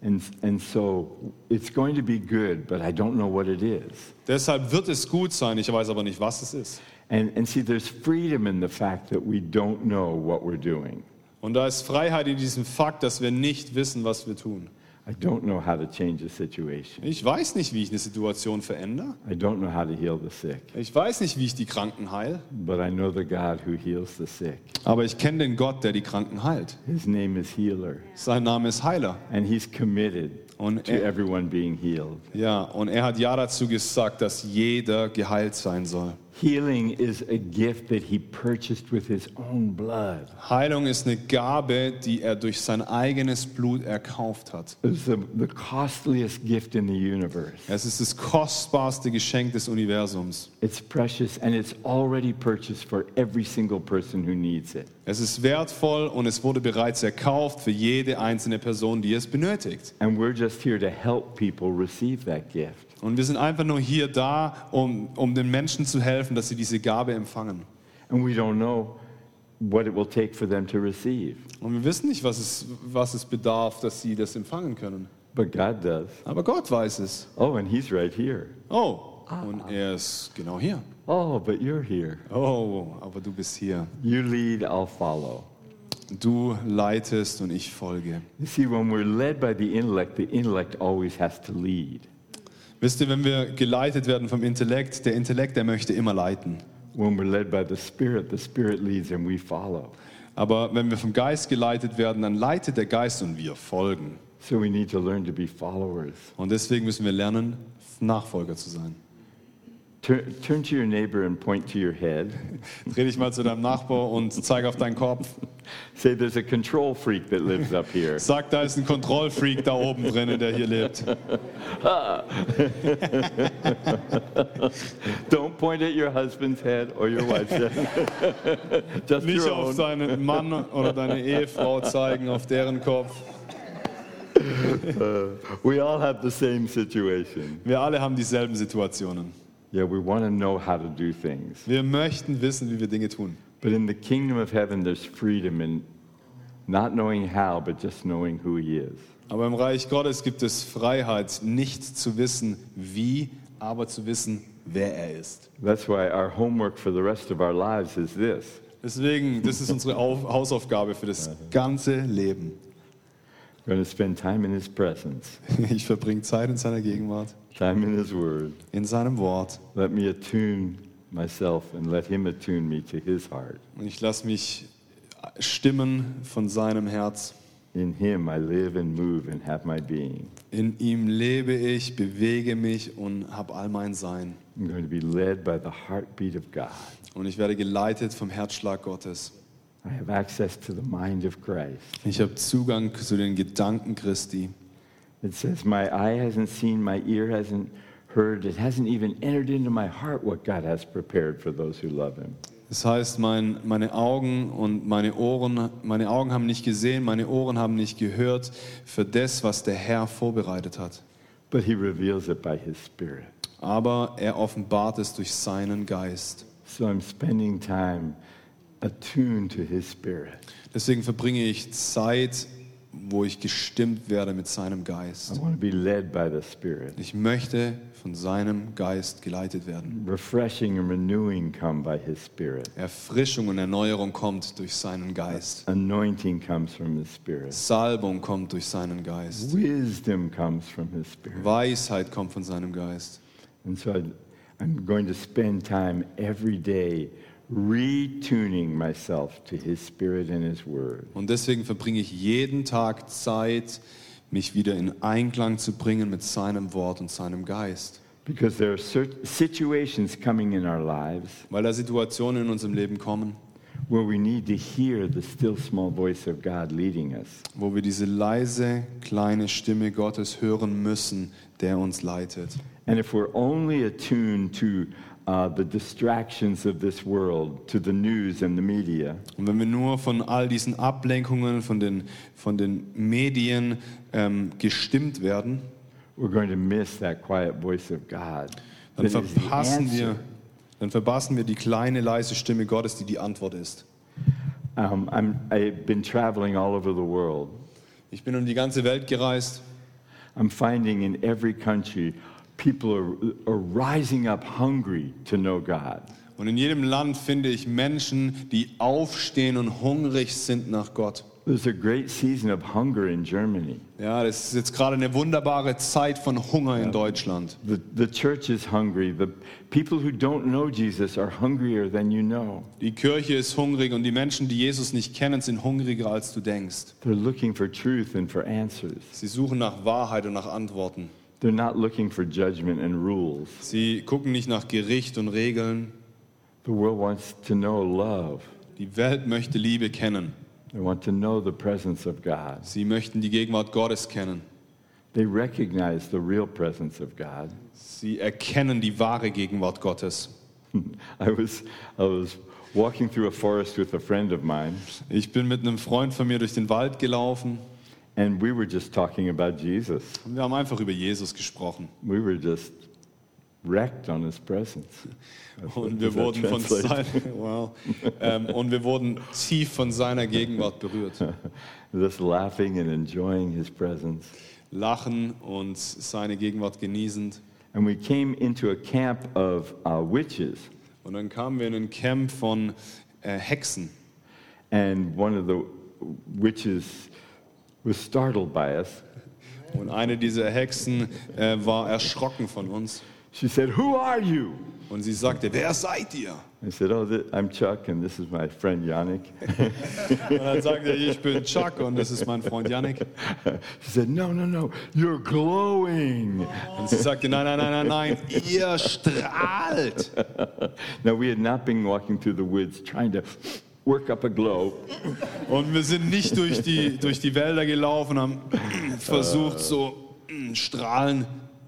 And, and so it's going to be good, but I don't know what it is. Deshalb wird es gut sein, ich weiß aber nicht, was es ist. And, and see, there's freedom in the fact that we don't know what we're doing. Und da ist Freiheit in diesem Fakt, dass wir nicht wissen, was wir tun. I don't know how to change a situation. Ich weiß nicht, wie ich eine Situation verändere. I don't know how to heal the sick, Ich weiß nicht, wie ich die Kranken heile. but I know the God who heals the sick. Aber ich kenne den Gott, der die Kranken heilt. His name is Healer, Sein Name ist Heiler. and He's committed Und to er, everyone being healed. ja, und er hat ja dazu gesagt, dass jeder geheilt sein soll. Healing is a gift that He purchased with His own blood. Heilung ist eine Gabe, die er durch sein eigenes Blut erkauft hat. It's the, the costliest gift in the universe. Es ist das kostbarste Geschenk des Universums. It's precious, and it's already purchased for every single person who needs it. Es ist wertvoll und es wurde bereits erkauft für jede einzelne Person, die es benötigt. And we're just here to help people receive that gift. Und wir sind einfach nur hier da, um, um den Menschen zu helfen, dass sie diese Gabe empfangen. And we don't know what it will take for them to receive, Und wir wissen nicht, was es, was es bedarf, dass sie das empfangen können. but God does. Aber Gott weiß es. Oh, and He's right here. Oh, und er ist genau hier. Oh, but you're here. Oh, aber du bist hier. You lead, I'll follow. Du leitest und ich folge. You see, when we're led by the intellect, the intellect always has to lead. Wisst ihr, wenn wir geleitet werden vom Intellekt, der Intellekt, der möchte immer leiten. When we're led by the Spirit, the Spirit leads and we follow. Aber wenn wir vom Geist geleitet werden, dann leitet der Geist und wir folgen. So we need to learn to be followers. Und deswegen müssen wir lernen, Nachfolger zu sein. Turn, turn to your neighbor and point to your head. Dreh dich mal zu deinem Nachbar und zeig auf deinen Kopf. Say, there's a control freak that lives up here. Sag, da ist ein Kontrollfreak da oben drin, der hier lebt. Don't point at your husband's head or your wife's head. Just Nicht your auf own. deinen Mann oder deine Ehefrau zeigen, auf deren Kopf. We all have the same situation. Wir alle haben dieselben Situationen. Yeah, we want to know how to do things. Wir möchten wissen, wie wir Dinge tun. But in the kingdom of heaven, there's freedom in not knowing how, but just knowing who he is. Aber im Reich Gottes gibt es Freiheit, nicht zu wissen, wie, aber zu wissen, wer er ist. That's why our homework for the rest of our lives is this Deswegen, das ist unsere Auf Hausaufgabe für das ganze Leben. Going to spend time in his presence, Ich verbringe Zeit in seiner Gegenwart, time in his word. in seinem Wort. Let me attune myself and let him attune me to his heart. Und ich lasse mich stimmen von seinem Herz. In him I live and move and have my being. In ihm lebe ich, bewege mich und habe all mein Sein. I'm going to be led by the heartbeat of God. Und ich werde geleitet vom Herzschlag Gottes. I have access to the mind of Christ. Ich habe Zugang zu den Gedanken Christi. It says, My eye hasn't seen, my ear hasn't heard, it hasn't even entered into my heart what God has prepared for those who love him. Das heißt, mein, meine Augen und meine Ohren, meine Augen haben nicht gesehen, meine Ohren haben nicht gehört für das, was der Herr vorbereitet hat. but He reveals it by His Spirit. Aber er offenbart es durch seinen Geist. So I'm spending time attuned to His Spirit. Deswegen verbringe ich Zeit, wo ich gestimmt werde mit seinem I Geist. want to be led by the Spirit. Ich möchte von seinem Geist geleitet werden. Refreshing and renewing come by His Spirit. Erfrischung und Erneuerung kommt durch seinen Geist. Anointing comes from His Spirit. Salbung kommt durch seinen Geist. Wisdom comes from His Spirit. Weisheit kommt von seinem Geist. And so I, I'm going to spend time every day retuning myself to His Spirit and His Word. Und deswegen verbringe ich jeden Tag Zeit, mich wieder in Einklang zu bringen mit seinem Wort und seinem Geist. Because there are situations coming in our lives Weil da Situationen in unserem Leben kommen, where we need to hear the still small voice of God leading us. wo wir diese leise, kleine Stimme Gottes hören müssen, der uns leitet. And if we're only attuned to uh, the distractions of this world, to the news and the media, Und wenn wir nur von all diesen Ablenkungen, von den, von den Medien ähm, gestimmt werden, we're going to miss that quiet voice of God. dann verpassen, wir, dann verpassen wir die kleine, leise Stimme Gottes, die die Antwort ist. Um, I've been traveling all over the world. Ich bin um die ganze Welt gereist I'm finding in every country people are, are rising up hungry to know God. und in jedem Land finde ich Menschen, die aufstehen und hungrig sind nach Gott. There's a great season of hunger in Germany. Ja, das ist jetzt gerade eine wunderbare Zeit von Hunger in Deutschland. The, the church is hungry. The people who don't know Jesus are hungrier than you know. Die Kirche ist hungrig und die Menschen, die Jesus nicht kennen, sind hungriger, als du denkst. They're looking for truth and for answers. Sie suchen nach Wahrheit und nach Antworten. They're not looking for judgment and rules. Sie gucken nicht nach Gericht und Regeln. The world wants to know love. Die Welt möchte Liebe kennen. They want to know the presence of God. Sie möchten die Gegenwart Gottes kennen. They recognize the real presence of God. Sie erkennen die wahre Gegenwart Gottes. I was, I was walking through a forest with a friend of mine, Ich bin mit einem Freund von mir durch den Wald gelaufen and we were just talking about Jesus. und wir haben einfach über Jesus gesprochen. We were just wrecked on his presence. Und wir wurden von seiner, wow. ähm, und wir wurden tief von seiner Gegenwart berührt. Just laughing and enjoying his presence. Lachen und seine Gegenwart genießend. And we came into a camp of uh, witches, Und dann kamen wir in ein Camp von äh, Hexen. and one of the witches was startled by us. Und eine dieser Hexen äh, war erschrocken von uns. She said, Who are you? Und sie sagte, wer seid ihr? I said, Oh, th- I'm Chuck, and this is my friend Yannick. Und dann sagte er, ich bin Chuck und das ist mein Freund Yannick. she said, No, no, no, you're glowing. Und sie sagte, nein, nein, nein, nein, nein, ihr strahlt. Now, we had not been walking through the woods trying to work up a glow. Und wir sind nicht durch die, durch die Wälder gelaufen, haben versucht, so mm, strahlen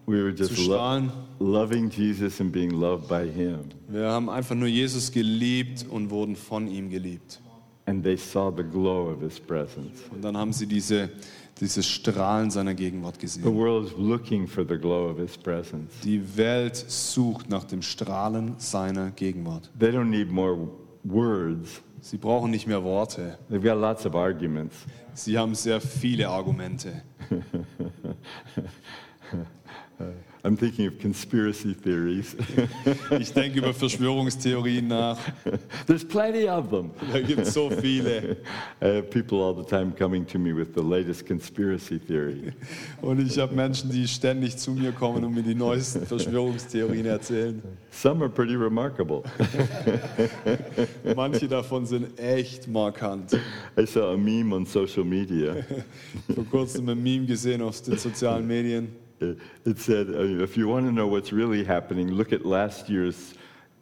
We were just zu lo- strahlen. loving Jesus and being loved by him. Wir haben einfach nur Jesus geliebt und wurden von ihm geliebt. And they saw the glow of his presence. Und dann haben sie diese, dieses Strahlen seiner Gegenwart The gesehen. world is looking for the glow of his presence. Die Welt sucht nach dem Strahlen seiner Gegenwart. They don't need more words. Sie brauchen nicht mehr Worte. They've got lots of arguments. Sie haben sehr viele Argumente. I'm thinking of conspiracy theories. Ich denke über Verschwörungstheorien nach. There's plenty of them. Da gibt so viele. I have people all the time coming to me with the latest conspiracy theory. Und ich habe Menschen, die ständig zu mir kommen und mir die neuesten Verschwörungstheorien erzählen. Some are pretty remarkable. Manche davon sind echt markant. I saw a meme on social media. Vor kurzem ein Meme gesehen auf den sozialen Medien. It it said, uh, if you want to know what's really happening, look at last year's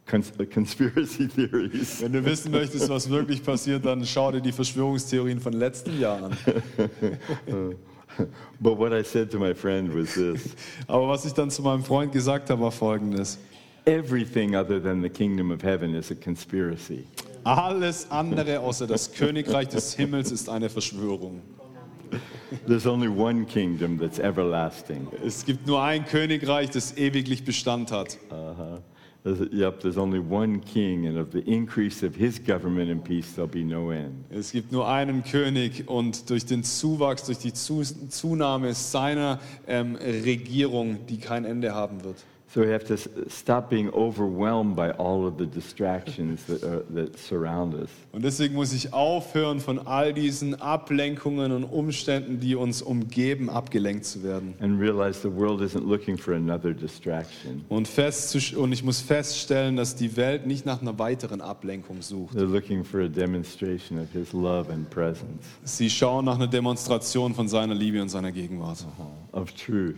cons- uh, conspiracy theories. Wenn du wissen möchtest, was wirklich passiert, dann schau dir die Verschwörungstheorien von letzten Jahr an. But what I said to my friend was this Aber was ich dann zu meinem Freund gesagt habe, war folgendes. Everything other than the kingdom of heaven is a conspiracy. Alles andere außer das Königreich des Himmels ist eine Verschwörung. There's only one kingdom that's everlasting. Es gibt nur ein Königreich, das ewiglich Bestand hat. Uh-huh. There's- Yep, there's only one king, and of the increase of his government and peace, there'll be no end. Es gibt nur einen König und durch den Zuwachs, durch die Zu Zunahme seiner ähm, Regierung, die kein Ende haben wird. So we have to stop being overwhelmed by all of the distractions that, are, that surround us. Und deswegen muss ich aufhören, von all diesen Ablenkungen und Umständen, die uns umgeben, abgelenkt zu werden. and realize the world isn't looking for another distraction. Und, festzusch- und ich muss feststellen, dass die Welt nicht nach einer weiteren Ablenkung sucht. They're looking for a demonstration of His love and presence, Sie schauen nach einer Demonstration von seiner Liebe und seiner Gegenwart, of truth.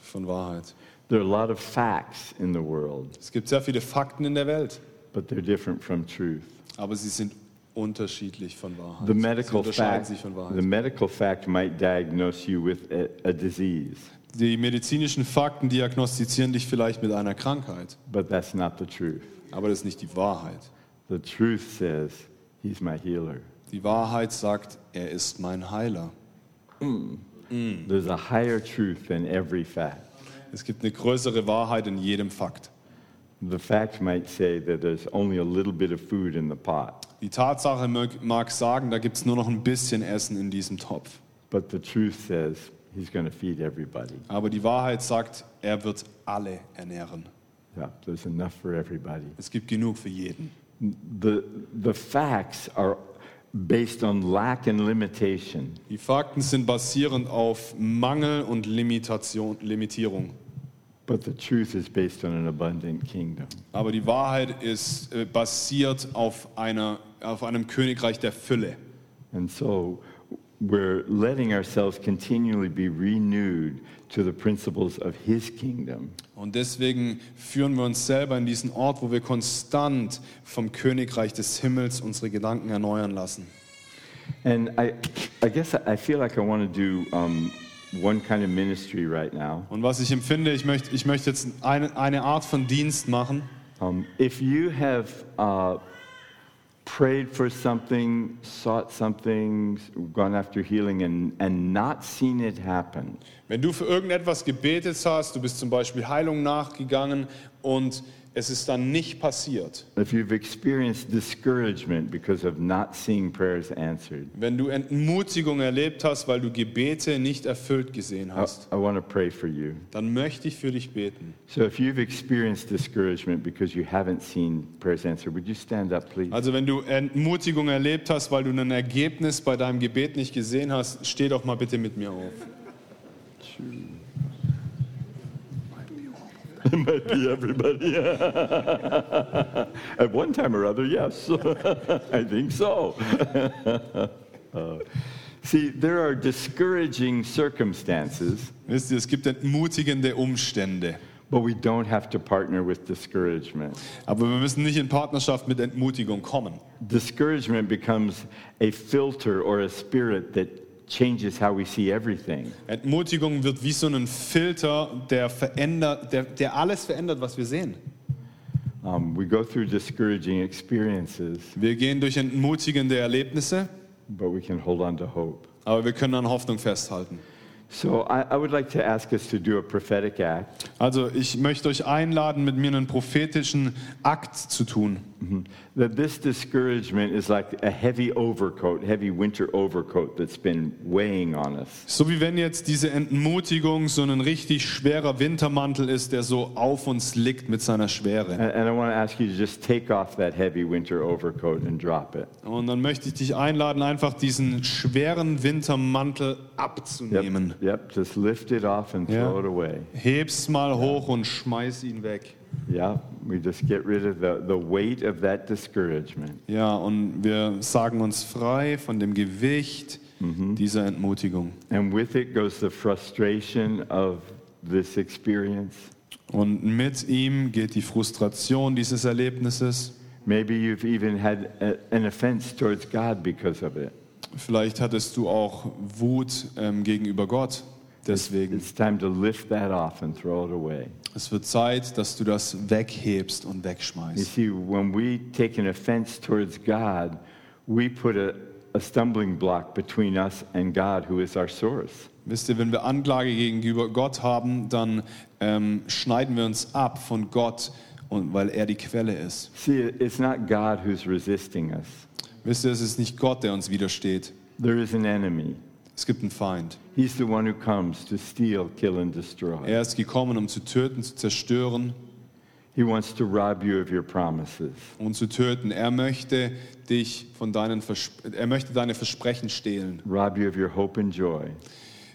von Wahrheit. There are a lot of facts in the world, Es gibt sehr viele Fakten in der Welt, but they're different from truth. aber sie sind unterschiedlich von Wahrheit. The sie medical unterscheiden fact, sich von the Wahrheit. medical fact might diagnose you with a, a disease, Die medizinischen Fakten diagnostizieren dich vielleicht mit einer Krankheit, but that's not the truth. aber das ist nicht die Wahrheit. The truth says He's my healer. Die Wahrheit sagt, er ist mein Heiler. There's a higher truth than every fact. Es gibt eine größere Wahrheit in jedem Fakt. The fact might say that there's only a little bit of food in the pot, Die Tatsache mag, sagen, da gibt es nur noch ein bisschen Essen in diesem Topf. but the truth says He's going to feed everybody. Aber die Wahrheit sagt, er wird alle ernähren. Yeah, there's enough for everybody. Es gibt genug für jeden. The, the facts are based on lack and limitation, Die Fakten sind basierend auf Mangel und Limitation, Limitierung. But the truth is based on an abundant kingdom. Aber die Wahrheit ist äh, basiert auf, einer, auf einem Königreich der Fülle. And so we're letting ourselves continually be renewed to the principles of His kingdom. Und deswegen führen wir uns selber in diesen Ort, wo wir konstant vom Königreich des Himmels unsere Gedanken erneuern lassen. And I, I guess I feel like I want to do um, one kind of ministry right now. Und was ich empfinde, ich möchte, ich möchte jetzt eine, eine Art von Dienst machen. Um, if you have uh, prayed for something, sought something, gone after healing, and, and not seen it happen, Wenn du für irgendetwas gebetet hast, du bist zum Beispiel Heilung nachgegangen und es ist dann nicht passiert. if you've experienced discouragement because of not seeing prayers answered, Wenn du Entmutigung erlebt hast, weil du Gebete nicht erfüllt gesehen I, hast, I want to pray for you. dann möchte ich für dich beten. So if you've experienced discouragement because you haven't seen prayers answered, would you stand up, please? Also wenn du Entmutigung erlebt hast, weil du ein Ergebnis bei deinem Gebet nicht gesehen hast, steh doch mal bitte mit mir auf. It might be everybody. At one time or other, yes. I think so. Uh, see, there are discouraging circumstances, Wisst ihr, es gibt entmutigende Umstände. but we don't have to partner with discouragement. Aber wir müssen nicht in Partnerschaft mit Entmutigung kommen. Discouragement becomes a filter or a spirit that changes how we see everything. Entmutigung wird wie so ein Filter, der, verändert, der, der alles verändert, was wir sehen. Um, we go through discouraging experiences, Wir gehen durch entmutigende Erlebnisse, but we can hold on to hope. aber wir können an Hoffnung festhalten. So I, I would like to ask us to do a prophetic act. Also ich möchte euch einladen, mit mir einen prophetischen Akt zu tun. That this discouragement is like a heavy overcoat, heavy winter overcoat that's been weighing on us. So wie wenn jetzt diese Entmutigung so ein richtig schwerer Wintermantel ist, der so auf uns liegt mit seiner Schwere. And, and I want to ask you to just take off that heavy winter overcoat and drop it. Und dann möchte ich dich einladen, einfach diesen schweren Wintermantel abzunehmen. Yep, just lift it off and Yeah. throw it away. Heb's mal hoch und schmeiß ihn weg. Yeah, we just get rid of the, the weight of that discouragement. Ja, und wir sagen uns frei von dem Gewicht dieser Entmutigung. And with it goes the frustration of this experience. Und mit ihm geht die Frustration dieses Erlebnisses. Maybe you've even had a, an offense towards God because of it. Vielleicht hattest du auch Wut ähm, gegenüber Gott. Deswegen, It's time to lift that off and throw it away. Es wird Zeit, dass du das weghebst und You wegschmeißt. see, when we take an offense towards God, we put a, a stumbling block between us and God, who is our source. Wisst ihr, wenn wir Anklage gegenüber Gott haben, dann ähm, schneiden wir uns ab von Gott, und, weil er die Quelle ist. See, it's not God who's resisting us, Wisst ihr, es ist nicht Gott, der uns widersteht. there is an enemy. Es gibt einen Feind. He's the one who comes to steal, kill, and destroy. Er ist gekommen, um zu töten, zu zerstören He wants to rob you of your promises. und zu töten. Er möchte dich von deinen Vers er möchte deine Versprechen stehlen, rob you of your hope and joy.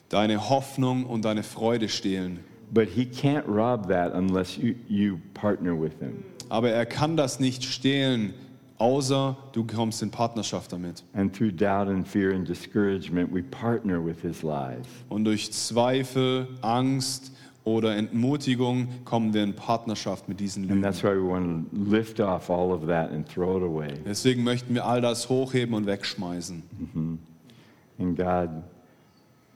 deine Hoffnung und deine Freude stehlen. But he can't rob that unless you, you partner with him. Aber er kann das nicht stehlen, außer du kommst in Partnerschaft damit. And through doubt and fear and discouragement, we partner with his lies. Und durch Zweifel, Angst oder Entmutigung kommen wir in Partnerschaft mit diesen And Lügen. that's why we want to lift off all of that and throw it away. Deswegen möchten wir all das hochheben und wegschmeißen. And God,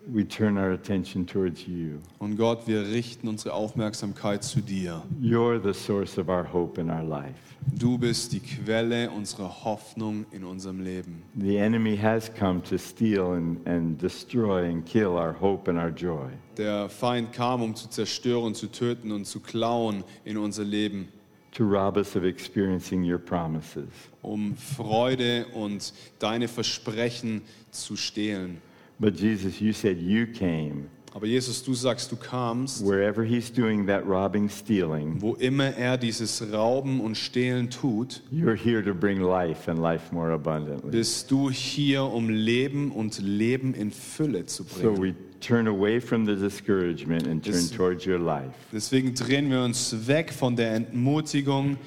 we turn our attention towards you. Und Gott, wir richten unsere Aufmerksamkeit zu dir. You're the source of our hope in our life. Du bist die Quelle unserer Hoffnung in unserem Leben. The enemy has come to steal and, and destroy and kill our hope and our joy. Der Feind kam, um zu zerstören, zu töten und zu klauen in unser Leben, to rob us of experiencing your promises. um Freude und deine Versprechen zu stehlen. But Jesus, you said you came. Aber Jesus, du sagst, du kamst, Wherever he's doing that robbing, stealing, wo immer er dieses Rauben und Stehlen tut, you're here to bring life and life more abundantly. bist du hier, um Leben und Leben in Fülle zu So bringen. we turn away from the discouragement and turn This- towards your life. Deswegen drehen wir uns weg von der Entmutigung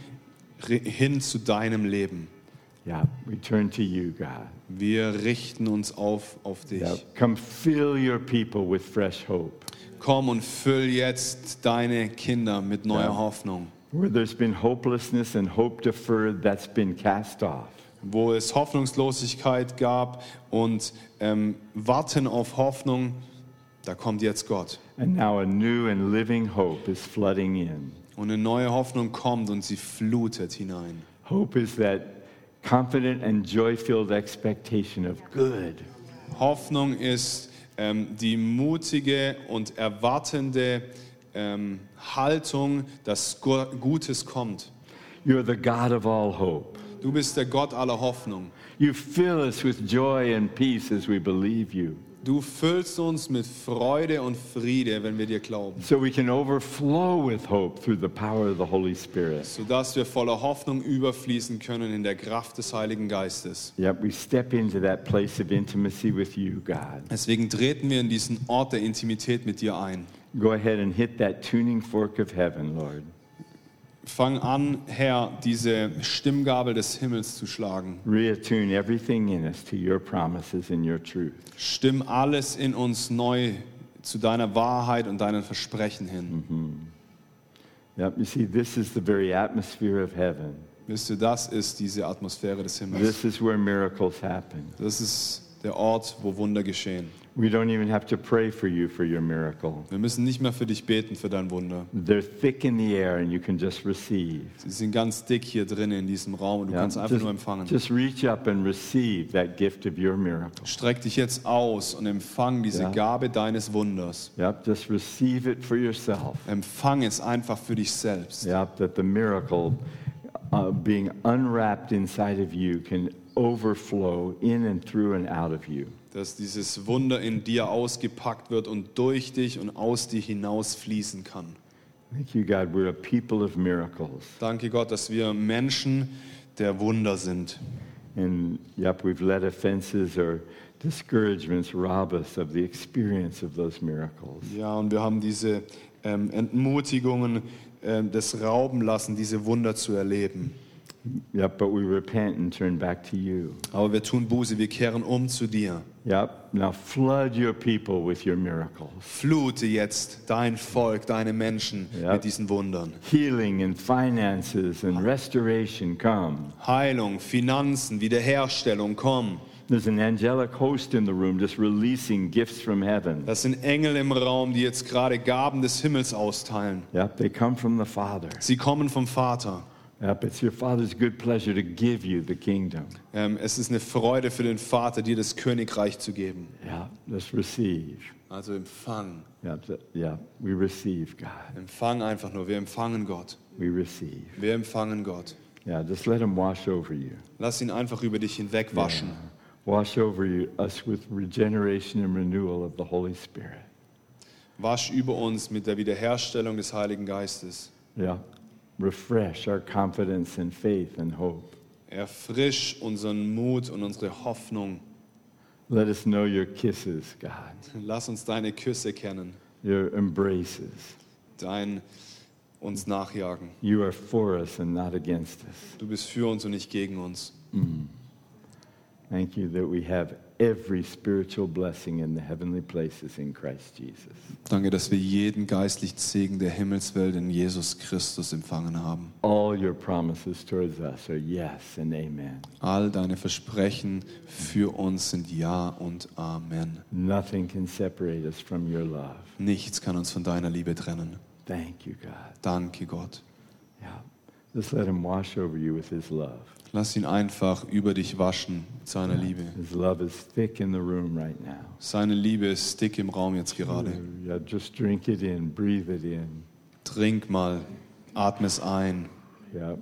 hin zu deinem Leben. Yeah, we turn to you, God. Wir richten uns auf auf dich. Yeah, come fill your people with fresh hope. Komm und füll jetzt deine Kinder mit neuer Ja. Hoffnung. Where there's been hopelessness and hope deferred, that's been cast off. Wo es Hoffnungslosigkeit gab und ähm, Warten auf Hoffnung, da kommt jetzt Gott. And now a new and living hope is flooding in. Und eine neue Hoffnung kommt und sie flutet hinein. Hope is that confident and joy filled expectation of good. Hoffnung ist ähm, die mutige und erwartende ähm, Haltung, dass Gu- Gutes kommt. You're the God of all hope. Du bist der Gott aller Hoffnung. You fill us with joy and peace as we believe you, Du füllst uns mit Freude und Friede, wenn wir dir glauben, so we can overflow with hope through the power of the Holy Spirit. sodass wir voller Hoffnung überfließen können in der Kraft des Heiligen Geistes. Yep, we step into that place of intimacy with you, God. Deswegen treten wir in diesen Ort der Intimität mit dir ein. Go ahead and hit that tuning fork of heaven, Lord. Fang an, Herr, diese Stimmgabel des Himmels zu schlagen. Reattune everything in us to your promises and your truth. Stimm alles in uns neu zu deiner Wahrheit und deinen Versprechen hin. Yep, you see, this is the very atmosphere of heaven. Wisst ihr, das ist diese Atmosphäre des Himmels. This is where miracles happen. Das ist der Ort, wo Wunder geschehen. We don't even have to pray for you for your miracle. Wir müssen nicht mehr für dich beten, für dein Wunder. They're thick in the air and you can just receive. Sie sind ganz dick hier drin in diesem Raum und du Yeah, kannst einfach nur empfangen. just, just reach up and receive that gift of your miracle. Streck dich jetzt aus und empfang diese Ja. Gabe deines Wunders. Yep, just receive it for yourself. Empfang es einfach für dich selbst. Yep, that the miracle uh, being unwrapped inside of you can overflow in and through and out of you. Dass dieses Wunder in dir ausgepackt wird und durch dich und aus dir hinaus fließen kann. Thank you, God. We're a people of miracles. Danke Gott, dass wir Menschen der Wunder sind. And yep, we've let offenses or discouragements rob us of the experience of those miracles. Ja, und wir haben diese ähm, Entmutigungen ähm, des Rauben lassen, diese Wunder zu erleben. Yep, but we repent and turn back to you. Aber wir tun Buße, wir kehren um zu dir. Yep, now flood your people with your miracles. Flute jetzt dein Volk, deine Menschen Ja. mit diesen Wundern. Healing and finances and restoration come. Heilung, Finanzen, Wiederherstellung, komm. There's an angelic host in the room just releasing gifts from heaven. Das sind Engel im Raum, die jetzt gerade Gaben des Himmels austeilen. Yep, they come from the Father. Sie kommen vom Vater. Yep, it's your Father's good pleasure to give you the kingdom. Ähm, es ist eine Freude für den Vater, dir das Königreich zu geben. Yeah, let's receive. Also empfang. Yeah, th- yeah, we receive God. Empfang einfach nur. Wir empfangen Gott. We receive. Wir empfangen Gott. Yeah, just let Him wash over you. Lass ihn einfach über dich hinwegwaschen. Wash over you, us with regeneration and renewal of the Holy Spirit. Wasch über uns mit der Wiederherstellung des Heiligen Geistes. Yeah, refresh our confidence and faith and hope. Erfrisch unseren Mut und unsere Hoffnung. Let us know your kisses, God, Lass uns deine Küsse kennen, your embraces. dein uns nachjagen. You are for us and not against us. Du bist für uns und nicht gegen uns. Thank you that we have every spiritual blessing in the heavenly places in Christ Jesus. Danke, dass wir jeden geistlichen Segen der Himmelswelt in Jesus Christus empfangen haben. All your promises towards us are yes and amen. All deine Versprechen für uns sind Ja und Amen. Nothing can separate us from your love. Nichts kann uns von deiner Liebe trennen. Thank you, God. Danke, Gott. Yeah. Just let him wash over you with his love. Lass ihn einfach über dich waschen mit seiner Liebe. His love is thick in the room right now. Seine Liebe ist dick im Raum jetzt gerade. Yeah, just drink it in, breathe it in. Trink mal, atme es ein. Yeah.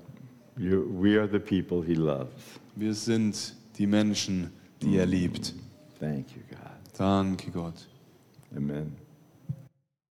You, we are the people he loves. Wir sind die Menschen, die er liebt. Thank you, God. Danke, Gott. Amen.